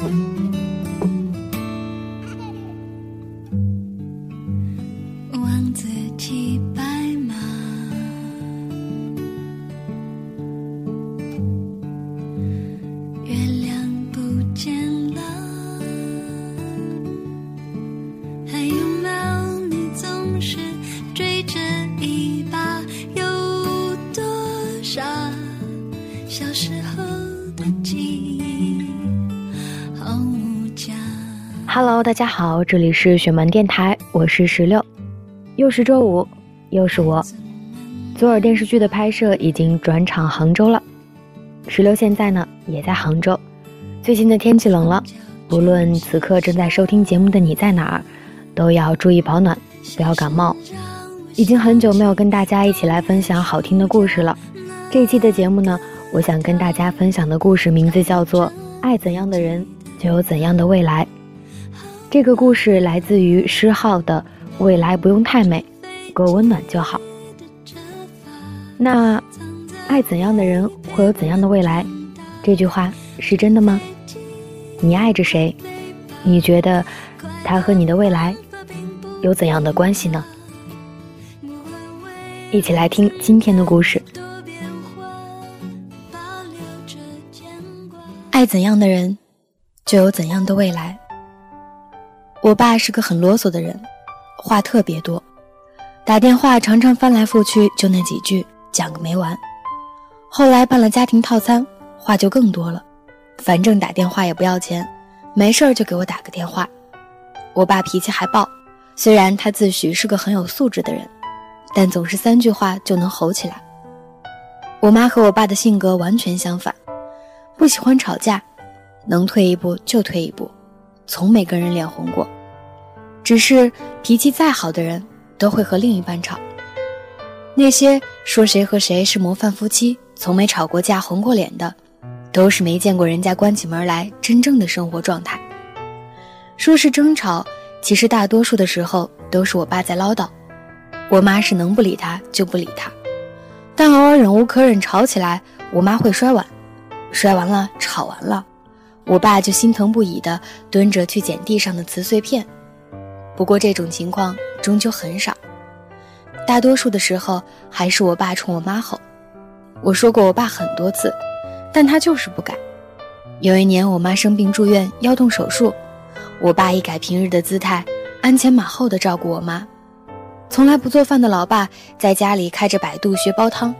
うん。大家好，这里是雪漫电台，我是石榴，又是周五，又是我。左耳电视剧的拍摄已经转场杭州了，石榴现在呢也在杭州。最近的天气冷了，不论此刻正在收听节目的你在哪儿，都要注意保暖，不要感冒。已经很久没有跟大家一起来分享好听的故事了。这一期的节目呢，我想跟大家分享的故事名字叫做《爱怎样的人，就有怎样的未来》。这个故事来自于诗浩的《未来不用太美，够温暖就好》。那爱怎样的人会有怎样的未来？这句话是真的吗？你爱着谁？你觉得他和你的未来有怎样的关系呢？一起来听今天的故事。爱怎样的人，就有怎样的未来。我爸是个很啰嗦的人，话特别多，打电话常常翻来覆去就那几句，讲个没完。后来办了家庭套餐，话就更多了，反正打电话也不要钱，没事儿就给我打个电话。我爸脾气还暴，虽然他自诩是个很有素质的人，但总是三句话就能吼起来。我妈和我爸的性格完全相反，不喜欢吵架，能退一步就退一步。从没跟人脸红过，只是脾气再好的人都会和另一半吵。那些说谁和谁是模范夫妻，从没吵过架、红过脸的，都是没见过人家关起门来真正的生活状态。说是争吵，其实大多数的时候都是我爸在唠叨，我妈是能不理他就不理他。但偶尔忍无可忍吵起来，我妈会摔碗，摔完了吵完了。我爸就心疼不已地蹲着去捡地上的瓷碎片，不过这种情况终究很少，大多数的时候还是我爸冲我妈吼。我说过我爸很多次，但他就是不改。有一年我妈生病住院要动手术，我爸一改平日的姿态，鞍前马后地照顾我妈。从来不做饭的老爸在家里开着百度学煲汤，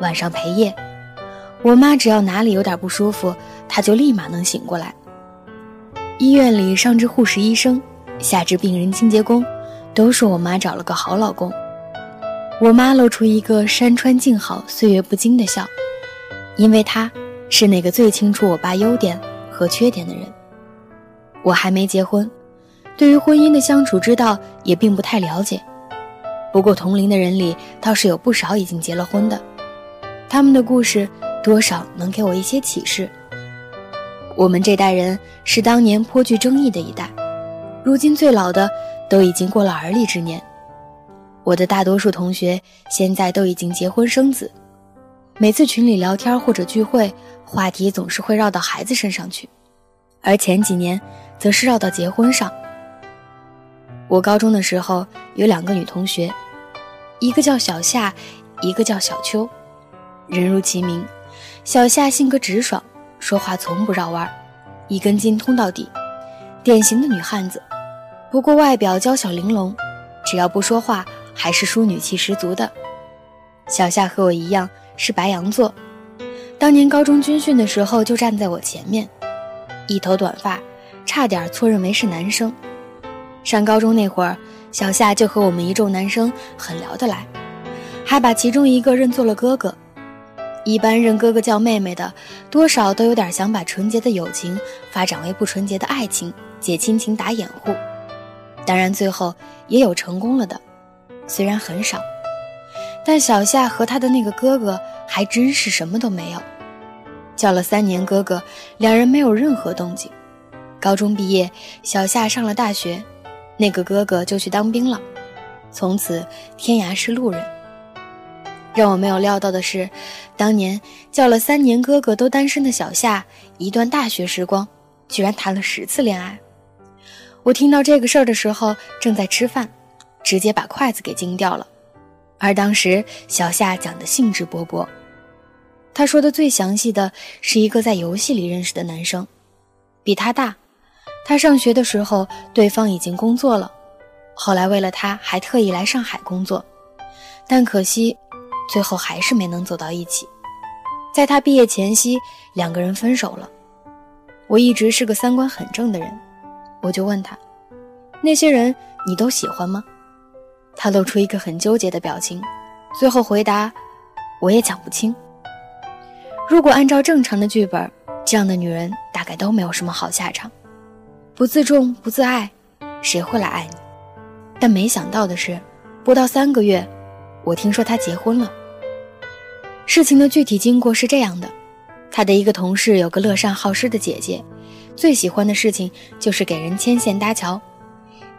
晚上陪夜。我妈只要哪里有点不舒服，他就立马能醒过来。医院里上至护士、医生，下至病人、清洁工，都说我妈找了个好老公。我妈露出一个山川静好、岁月不惊的笑，因为她是那个最清楚我爸优点和缺点的人。我还没结婚，对于婚姻的相处之道也并不太了解。不过同龄的人里倒是有不少已经结了婚的，他们的故事。多少能给我一些启示。我们这代人是当年颇具争议的一代，如今最老的都已经过了而立之年。我的大多数同学现在都已经结婚生子，每次群里聊天或者聚会，话题总是会绕到孩子身上去，而前几年则是绕到结婚上。我高中的时候有两个女同学，一个叫小夏，一个叫小秋，人如其名。小夏性格直爽，说话从不绕弯，一根筋通到底，典型的女汉子。不过外表娇小玲珑，只要不说话，还是淑女气十足的。小夏和我一样是白羊座，当年高中军训的时候就站在我前面，一头短发，差点错认为是男生。上高中那会儿，小夏就和我们一众男生很聊得来，还把其中一个认作了哥哥。一般认哥哥叫妹妹的，多少都有点想把纯洁的友情发展为不纯洁的爱情，借亲情打掩护。当然，最后也有成功了的，虽然很少。但小夏和他的那个哥哥还真是什么都没有，叫了三年哥哥，两人没有任何动静。高中毕业，小夏上了大学，那个哥哥就去当兵了，从此天涯是路人。让我没有料到的是，当年叫了三年哥哥都单身的小夏，一段大学时光，居然谈了十次恋爱。我听到这个事儿的时候正在吃饭，直接把筷子给惊掉了。而当时小夏讲的兴致勃勃，他说的最详细的是一个在游戏里认识的男生，比他大。他上学的时候，对方已经工作了，后来为了他还特意来上海工作，但可惜，最后还是没能走到一起。在他毕业前夕，两个人分手了。我一直是个三观很正的人，我就问他：“那些人你都喜欢吗？”他露出一个很纠结的表情，最后回答：“我也讲不清。”如果按照正常的剧本，这样的女人大概都没有什么好下场。不自重、不自爱，谁会来爱你？但没想到的是，不到三个月，我听说他结婚了。事情的具体经过是这样的：他的一个同事有个乐善好施的姐姐，最喜欢的事情就是给人牵线搭桥。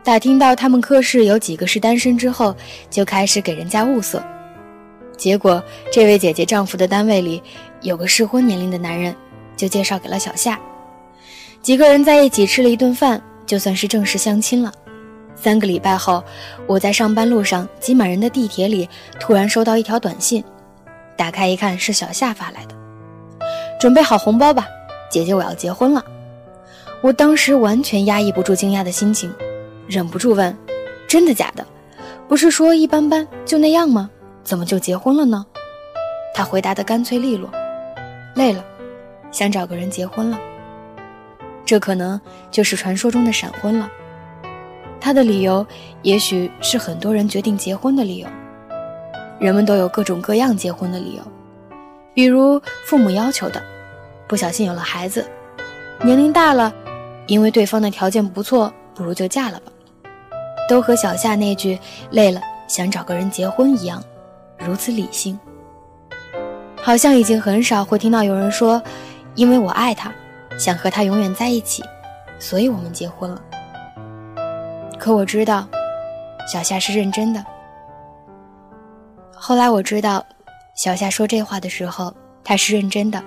打听到他们科室有几个是单身之后，就开始给人家物色。结果，这位姐姐丈夫的单位里有个适婚年龄的男人，就介绍给了小夏。几个人在一起吃了一顿饭，就算是正式相亲了。三个礼拜后，我在上班路上挤满人的地铁里，突然收到一条短信，打开一看是小夏发来的：“准备好红包吧，姐姐我要结婚了。”我当时完全压抑不住惊讶的心情，忍不住问：“真的假的？不是说一般般就那样吗？怎么就结婚了呢？”他回答的干脆利落：“累了，想找个人结婚了。”这可能就是传说中的闪婚了。他的理由也许是很多人决定结婚的理由。人们都有各种各样结婚的理由，比如父母要求的，不小心有了孩子，年龄大了，因为对方的条件不错，不如就嫁了吧。都和小夏那句“累了想找个人结婚”一样，如此理性。好像已经很少会听到有人说：“因为我爱他。”想和他永远在一起，所以我们结婚了。可我知道，小夏是认真的。后来我知道，小夏说这话的时候，他是认真的。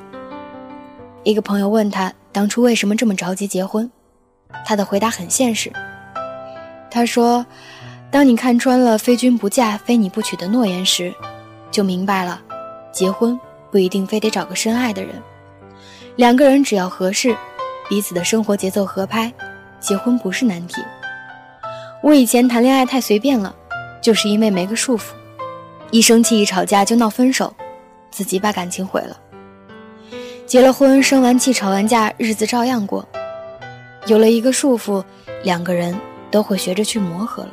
一个朋友问他当初为什么这么着急结婚，他的回答很现实。他说：“当你看穿了‘非君不嫁，非你不娶’的诺言时，就明白了，结婚不一定非得找个深爱的人。”两个人只要合适，彼此的生活节奏合拍，结婚不是难题。我以前谈恋爱太随便了，就是因为没个束缚，一生气一吵架就闹分手，自己把感情毁了。结了婚，生完气吵完架，日子照样过。有了一个束缚，两个人都会学着去磨合了。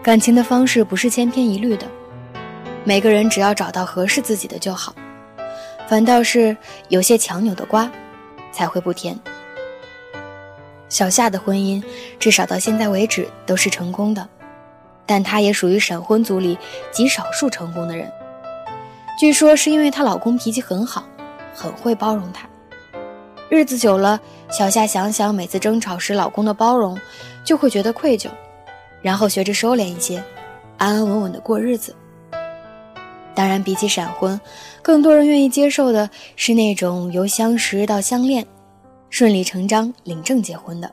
感情的方式不是千篇一律的，每个人只要找到合适自己的就好。反倒是有些强扭的瓜，才会不甜。小夏的婚姻至少到现在为止都是成功的，但她也属于闪婚族里极少数成功的人。据说是因为她老公脾气很好，很会包容她。日子久了，小夏想想每次争吵时老公的包容，就会觉得愧疚，然后学着收敛一些，安安稳稳的过日子。当然，比起闪婚，更多人愿意接受的是那种由相识到相恋，顺理成章领证结婚的。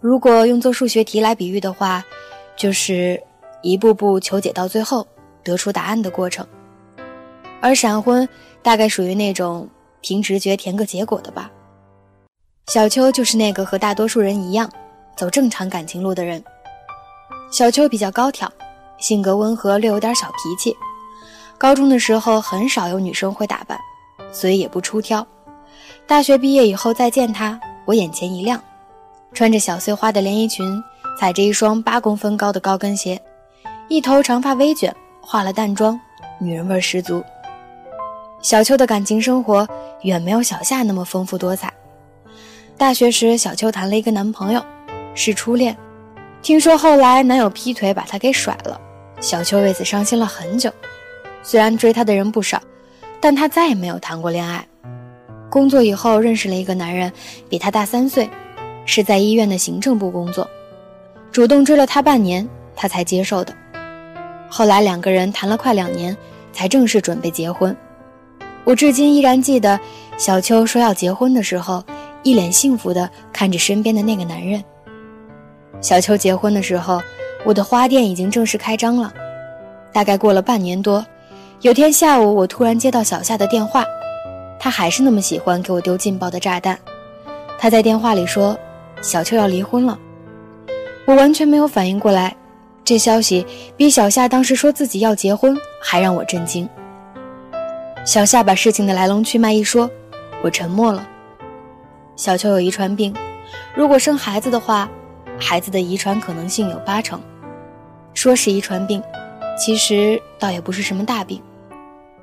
如果用做数学题来比喻的话，就是一步步求解到最后得出答案的过程。而闪婚大概属于那种凭直觉填个结果的吧。小秋就是那个和大多数人一样走正常感情路的人。小秋比较高挑，性格温和，略有点小脾气。高中的时候很少有女生会打扮，所以也不出挑。大学毕业以后再见她，我眼前一亮，穿着小碎花的连衣裙，踩着一双八公分高的高跟鞋，一头长发微卷，化了淡妆，女人味十足。小秋的感情生活远没有小夏那么丰富多彩。大学时，小秋谈了一个男朋友，是初恋，听说后来男友劈腿把她给甩了，小秋为此伤心了很久。虽然追她的人不少，但她再也没有谈过恋爱。工作以后认识了一个男人，比她大三岁，是在医院的行政部工作，主动追了她半年，她才接受的。后来两个人谈了快两年，才正式准备结婚。我至今依然记得，小秋说要结婚的时候，一脸幸福地看着身边的那个男人。小秋结婚的时候，我的花店已经正式开张了。大概过了半年多，有天下午，我突然接到小夏的电话，他还是那么喜欢给我丢劲爆的炸弹。他在电话里说：“小秋要离婚了。”我完全没有反应过来，这消息比小夏当时说自己要结婚还让我震惊。小夏把事情的来龙去脉一说，我沉默了。小秋有遗传病，如果生孩子的话。孩子的遗传可能性有八成，说是遗传病，其实倒也不是什么大病。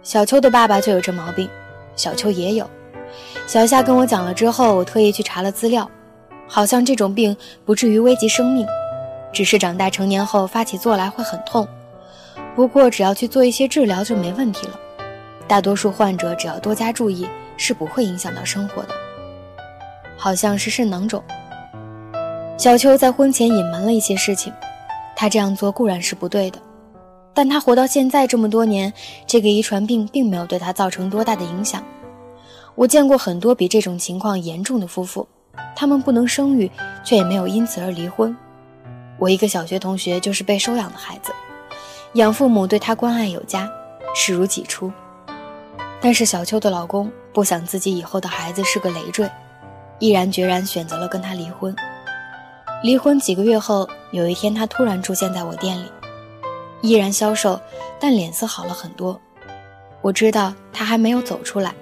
小秋的爸爸就有这毛病，小秋也有。小夏跟我讲了之后，我特意去查了资料，好像这种病不至于危及生命，只是长大成年后发起作来会很痛。不过只要去做一些治疗就没问题了。大多数患者只要多加注意，是不会影响到生活的。好像是肾囊肿。小秋在婚前隐瞒了一些事情，他这样做固然是不对的，但他活到现在这么多年，这个遗传病并没有对他造成多大的影响。我见过很多比这种情况严重的夫妇，他们不能生育，却也没有因此而离婚。我一个小学同学就是被收养的孩子，养父母对他关爱有加，视如己出。但是小秋的老公不想自己以后的孩子是个累赘，毅然决然选择了跟他离婚。离婚几个月后，有一天他突然出现在我店里，依然消瘦，但脸色好了很多。我知道他还没有走出来，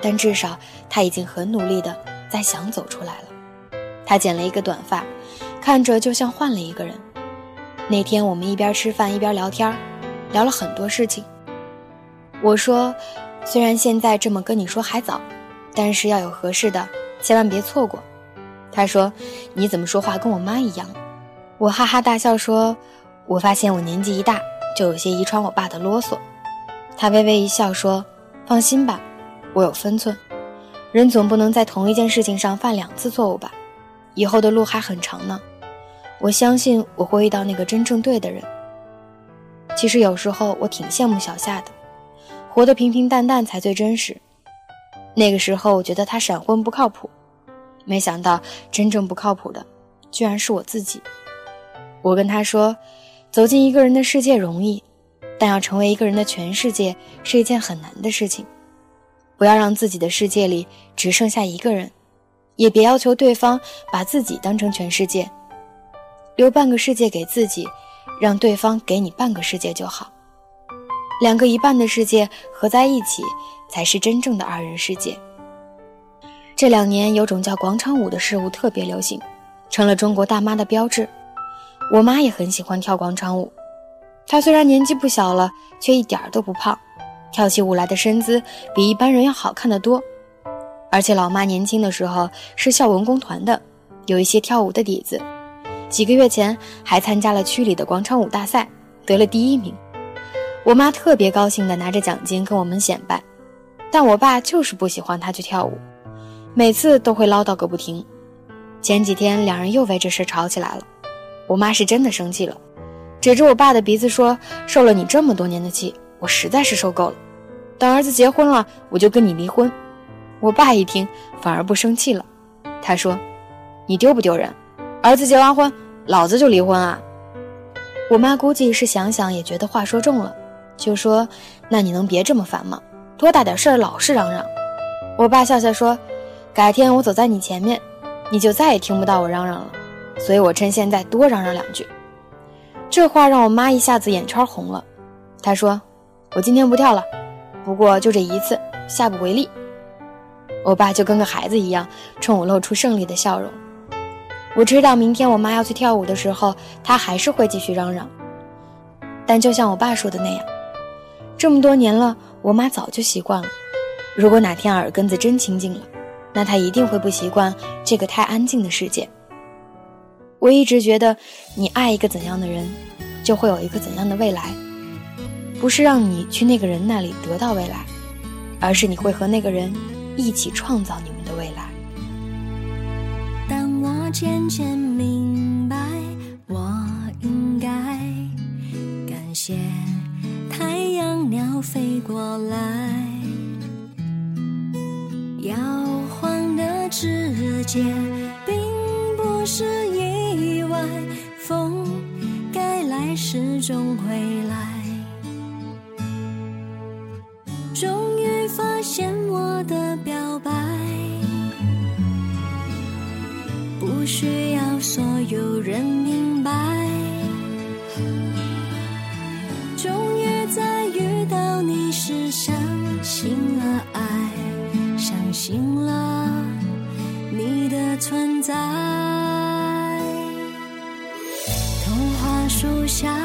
但至少他已经很努力的再想走出来了。他剪了一个短发，看着就像换了一个人。那天我们一边吃饭一边聊天，聊了很多事情。我说，虽然现在这么跟你说还早，但是要有合适的，千万别错过。他说：“你怎么说话跟我妈一样？”我哈哈大笑说：“我发现我年纪一大，就有些遗传我爸的啰嗦。”他微微一笑说：“放心吧，我有分寸。人总不能在同一件事情上犯两次错误吧？以后的路还很长呢。我相信我会遇到那个真正对的人。其实有时候我挺羡慕小夏的，活得平平淡淡才最真实。那个时候我觉得他闪婚不靠谱。”没想到，真正不靠谱的，居然是我自己。我跟他说：“走进一个人的世界容易，但要成为一个人的全世界是一件很难的事情。不要让自己的世界里只剩下一个人，也别要求对方把自己当成全世界。留半个世界给自己，让对方给你半个世界就好。两个一半的世界合在一起，才是真正的二人世界。”这两年有种叫广场舞的事物特别流行，成了中国大妈的标志。我妈也很喜欢跳广场舞，她虽然年纪不小了，却一点儿都不胖，跳起舞来的身姿比一般人要好看得多。而且老妈年轻的时候是校文工团的，有一些跳舞的底子。几个月前还参加了区里的广场舞大赛，得了第一名。我妈特别高兴地拿着奖金跟我们显摆，但我爸就是不喜欢她去跳舞。每次都会唠叨个不停，前几天两人又为这事吵起来了。我妈是真的生气了，指着我爸的鼻子说：“受了你这么多年的气，我实在是受够了。等儿子结婚了，我就跟你离婚。”我爸一听，反而不生气了，他说：“你丢不丢人？儿子结完婚，老子就离婚啊！”我妈估计是想想也觉得话说重了，就说：“那你能别这么烦吗？多大点事儿老是嚷嚷。”我爸笑笑说。改天我走在你前面，你就再也听不到我嚷嚷了。所以我趁现在多嚷嚷两句。这话让我妈一下子眼圈红了。她说：“我今天不跳了，不过就这一次，下不为例。”我爸就跟个孩子一样，冲我露出胜利的笑容。我知道明天我妈要去跳舞的时候，他还是会继续嚷嚷。但就像我爸说的那样，这么多年了，我妈早就习惯了。如果哪天耳根子真清净了，那她一定会不习惯这个太安静的世界。我一直觉得，你爱一个怎样的人，就会有一个怎样的未来，不是让你去那个人那里得到未来，而是你会和那个人一起创造你们的未来。当我渐渐明白，我应该感谢太阳鸟飞过来。摇晃的枝世了爱，相信了你的存在。童话树下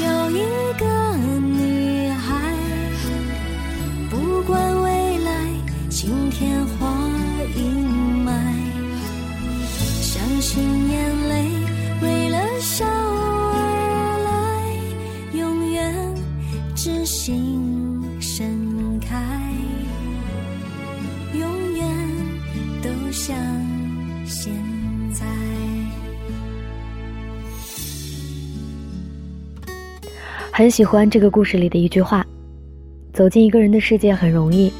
有一个女孩，不管未来晴天或阴霾，相信眼泪现在。很喜欢这个故事里的一句话：“走进一个人的世界很容易，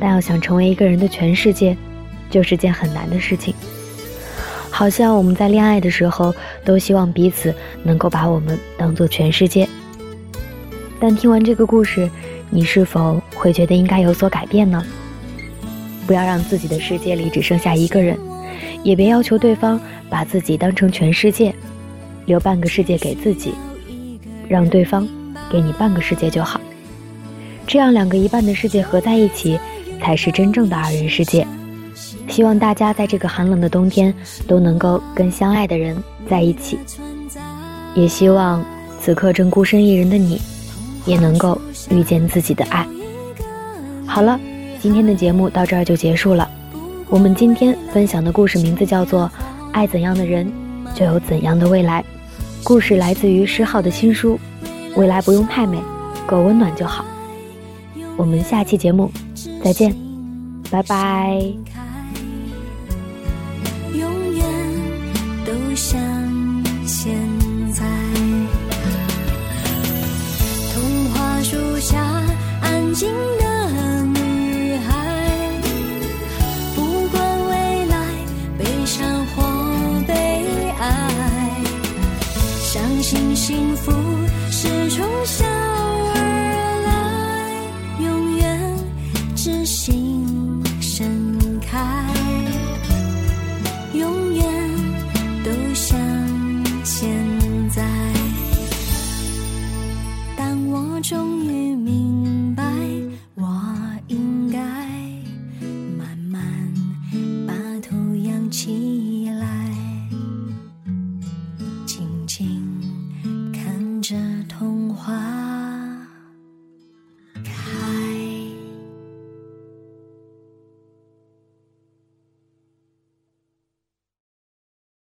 但要想成为一个人的全世界，就是件很难的事情。”好像我们在恋爱的时候，都希望彼此能够把我们当做全世界。但听完这个故事，你是否会觉得应该有所改变呢？不要让自己的世界里只剩下一个人，也别要求对方把自己当成全世界，留半个世界给自己。让对方给你半个世界就好，这样两个一半的世界合在一起，才是真正的二人世界。希望大家在这个寒冷的冬天都能够跟相爱的人在一起，也希望此刻正孤身一人的你，也能够遇见自己的爱。好了，今天的节目到这儿就结束了。我们今天分享的故事名字叫做《爱怎样的人，就有怎样的未来》。故事来自于诗浩的新书《未来不用太美，够温暖就好》。我们下期节目再见，拜拜。永远都像幸福是重生